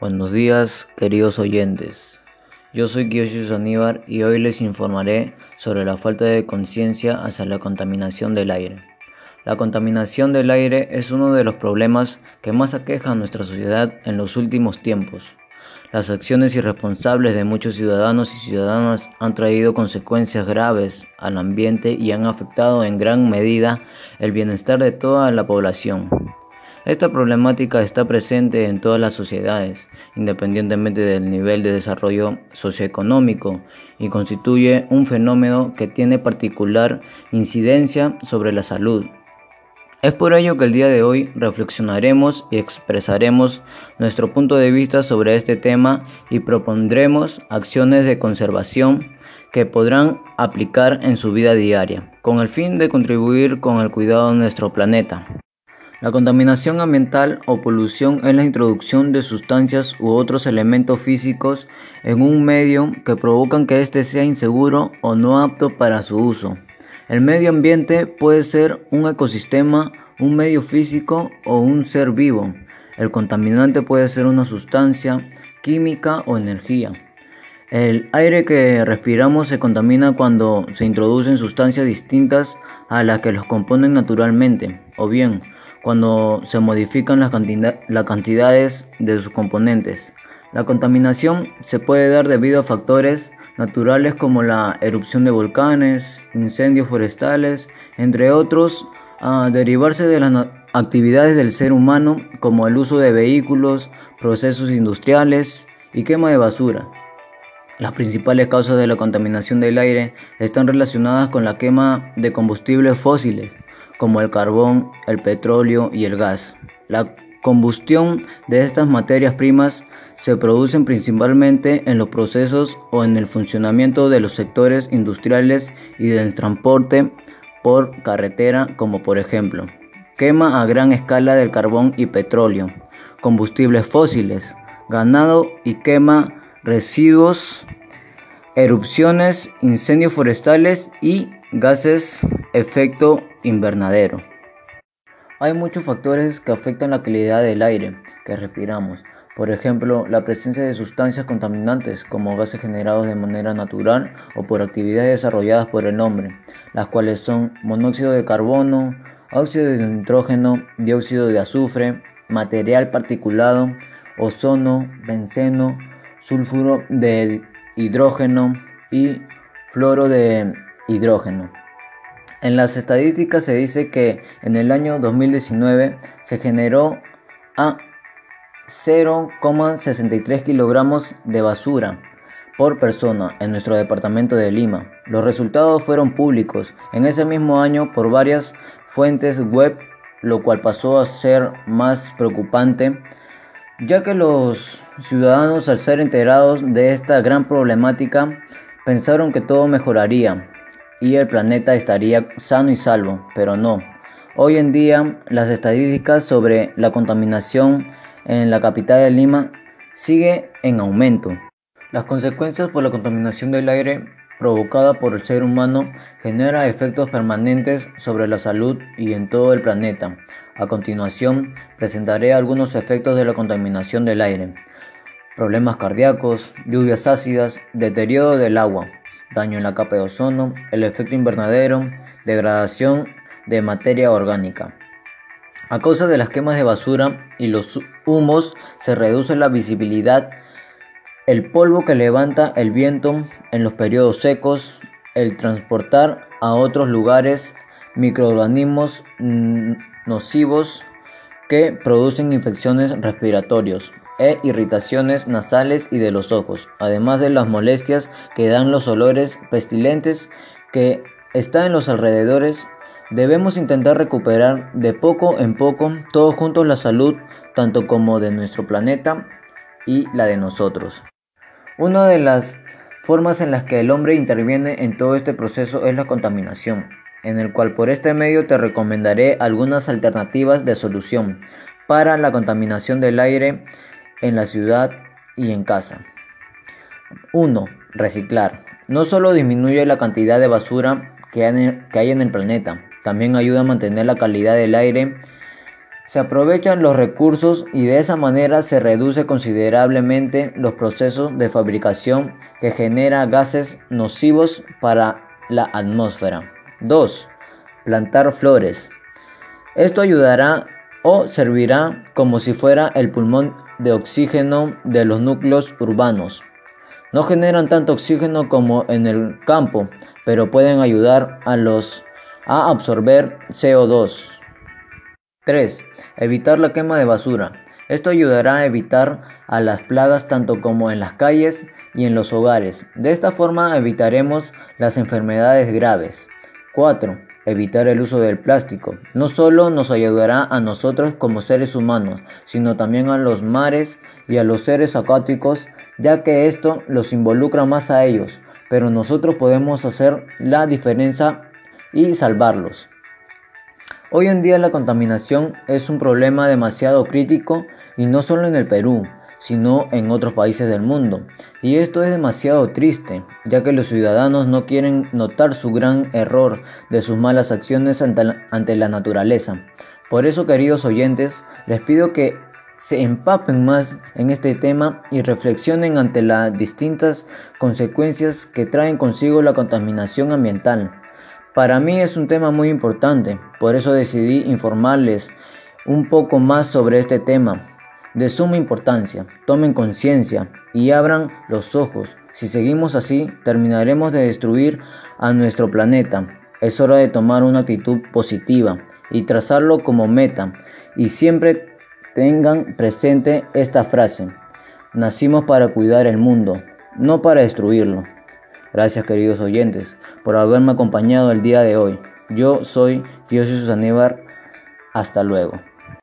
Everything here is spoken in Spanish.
Buenos días, queridos oyentes. Yo soy Kiyoshi Aníbar y hoy les informaré sobre la falta de conciencia hacia la contaminación del aire. La contaminación del aire es uno de los problemas que más aqueja a nuestra sociedad en los últimos tiempos. Las acciones irresponsables de muchos ciudadanos y ciudadanas han traído consecuencias graves al ambiente y han afectado en gran medida el bienestar de toda la población. Esta problemática está presente en todas las sociedades, independientemente del nivel de desarrollo socioeconómico, y constituye un fenómeno que tiene particular incidencia sobre la salud. Es por ello que el día de hoy reflexionaremos y expresaremos nuestro punto de vista sobre este tema y propondremos acciones de conservación que podrán aplicar en su vida diaria, con el fin de contribuir con el cuidado de nuestro planeta. La contaminación ambiental o polución es la introducción de sustancias u otros elementos físicos en un medio que provocan que éste sea inseguro o no apto para su uso. El medio ambiente puede ser un ecosistema, un medio físico o un ser vivo. El contaminante puede ser una sustancia química o energía. El aire que respiramos se contamina cuando se introducen sustancias distintas a las que los componen naturalmente, o bien cuando se modifican las, cantidades de sus componentes. La contaminación se puede dar debido a factores naturales como la erupción de volcanes, incendios forestales, entre otros, a derivarse de las actividades del ser humano como el uso de vehículos, procesos industriales y quema de basura. Las principales causas de la contaminación del aire están relacionadas con la quema de combustibles fósiles, como el carbón, el petróleo y el gas. La combustión de estas materias primas se produce principalmente en los procesos o en el funcionamiento de los sectores industriales y del transporte por carretera, como por ejemplo, quema a gran escala del carbón y petróleo, combustibles fósiles, ganado y quema residuos, erupciones, incendios forestales y gases efecto invernadero. Hay muchos factores que afectan la calidad del aire que respiramos. Por ejemplo, la presencia de sustancias contaminantes como gases generados de manera natural o por actividades desarrolladas por el hombre, las cuales son monóxido de carbono, óxido de nitrógeno, dióxido de azufre, material particulado, ozono, benceno, sulfuro de hidrógeno y fluoro de hidrógeno. En las estadísticas se dice que en el año 2019 se generó a 0,63 kilogramos de basura por persona en nuestro departamento de Lima. Los resultados fueron públicos en ese mismo año por varias fuentes web, lo cual pasó a ser más preocupante, ya que los ciudadanos al ser enterados de esta gran problemática pensaron que todo mejoraría y el planeta estaría sano y salvo, pero no. Hoy en día las estadísticas sobre la contaminación en la capital de Lima sigue en aumento. Las consecuencias por la contaminación del aire provocada por el ser humano genera efectos permanentes sobre la salud y en todo el planeta. A continuación presentaré algunos efectos de la contaminación del aire. Problemas cardíacos, lluvias ácidas, deterioro del agua, daño en la capa de ozono, el efecto invernadero, degradación de materia orgánica. A causa de las quemas de basura y los humos se reduce la visibilidad, el polvo que levanta el viento en los periodos secos, el transportar a otros lugares microorganismos nocivos que producen infecciones respiratorias, e irritaciones nasales y de los ojos, además de las molestias que dan los olores pestilentes que están en los alrededores. Debemos intentar recuperar de poco en poco, todos juntos, la salud, tanto como de nuestro planeta y la de nosotros. Una de las formas en las que el hombre interviene en todo este proceso es la contaminación, en el cual por este medio te recomendaré algunas alternativas de solución para la contaminación del aire en la ciudad y en casa. 1. Reciclar. No solo disminuye la cantidad de basura que hay en el planeta, también ayuda a mantener la calidad del aire Se aprovechan los recursos y de esa manera se reduce considerablemente los procesos de fabricación que genera gases nocivos para la atmósfera. 2. Plantar flores. Esto ayudará o servirá como si fuera el pulmón de oxígeno de los núcleos urbanos. No generan tanto oxígeno como en el campo, pero pueden ayudar a los a absorber CO2. 3. Evitar la quema de basura. Esto ayudará a evitar a las plagas tanto como en las calles y en los hogares. De esta forma evitaremos las enfermedades graves. 4. Evitar el uso del plástico. No solo nos ayudará a nosotros como seres humanos, sino también a los mares y a los seres acuáticos, ya que esto los involucra más a ellos, pero nosotros podemos hacer la diferencia y salvarlos. Hoy en día la contaminación es un problema demasiado crítico y no solo en el Perú, sino en otros países del mundo. Y esto es demasiado triste, ya que los ciudadanos no quieren notar su gran error de sus malas acciones ante la, naturaleza. Por eso, queridos oyentes, les pido que se empapen más en este tema y reflexionen ante las distintas consecuencias que traen consigo la contaminación ambiental. Para mí es un tema muy importante, por eso decidí informarles un poco más sobre este tema. De suma importancia, tomen conciencia y abran los ojos. Si seguimos así, terminaremos de destruir a nuestro planeta. Es hora de tomar una actitud positiva y trazarlo como meta. Y siempre tengan presente esta frase. Nacimos para cuidar el mundo, no para destruirlo. Gracias queridos oyentes por haberme acompañado el día de hoy. Yo soy Jesús Aníbar. Hasta luego.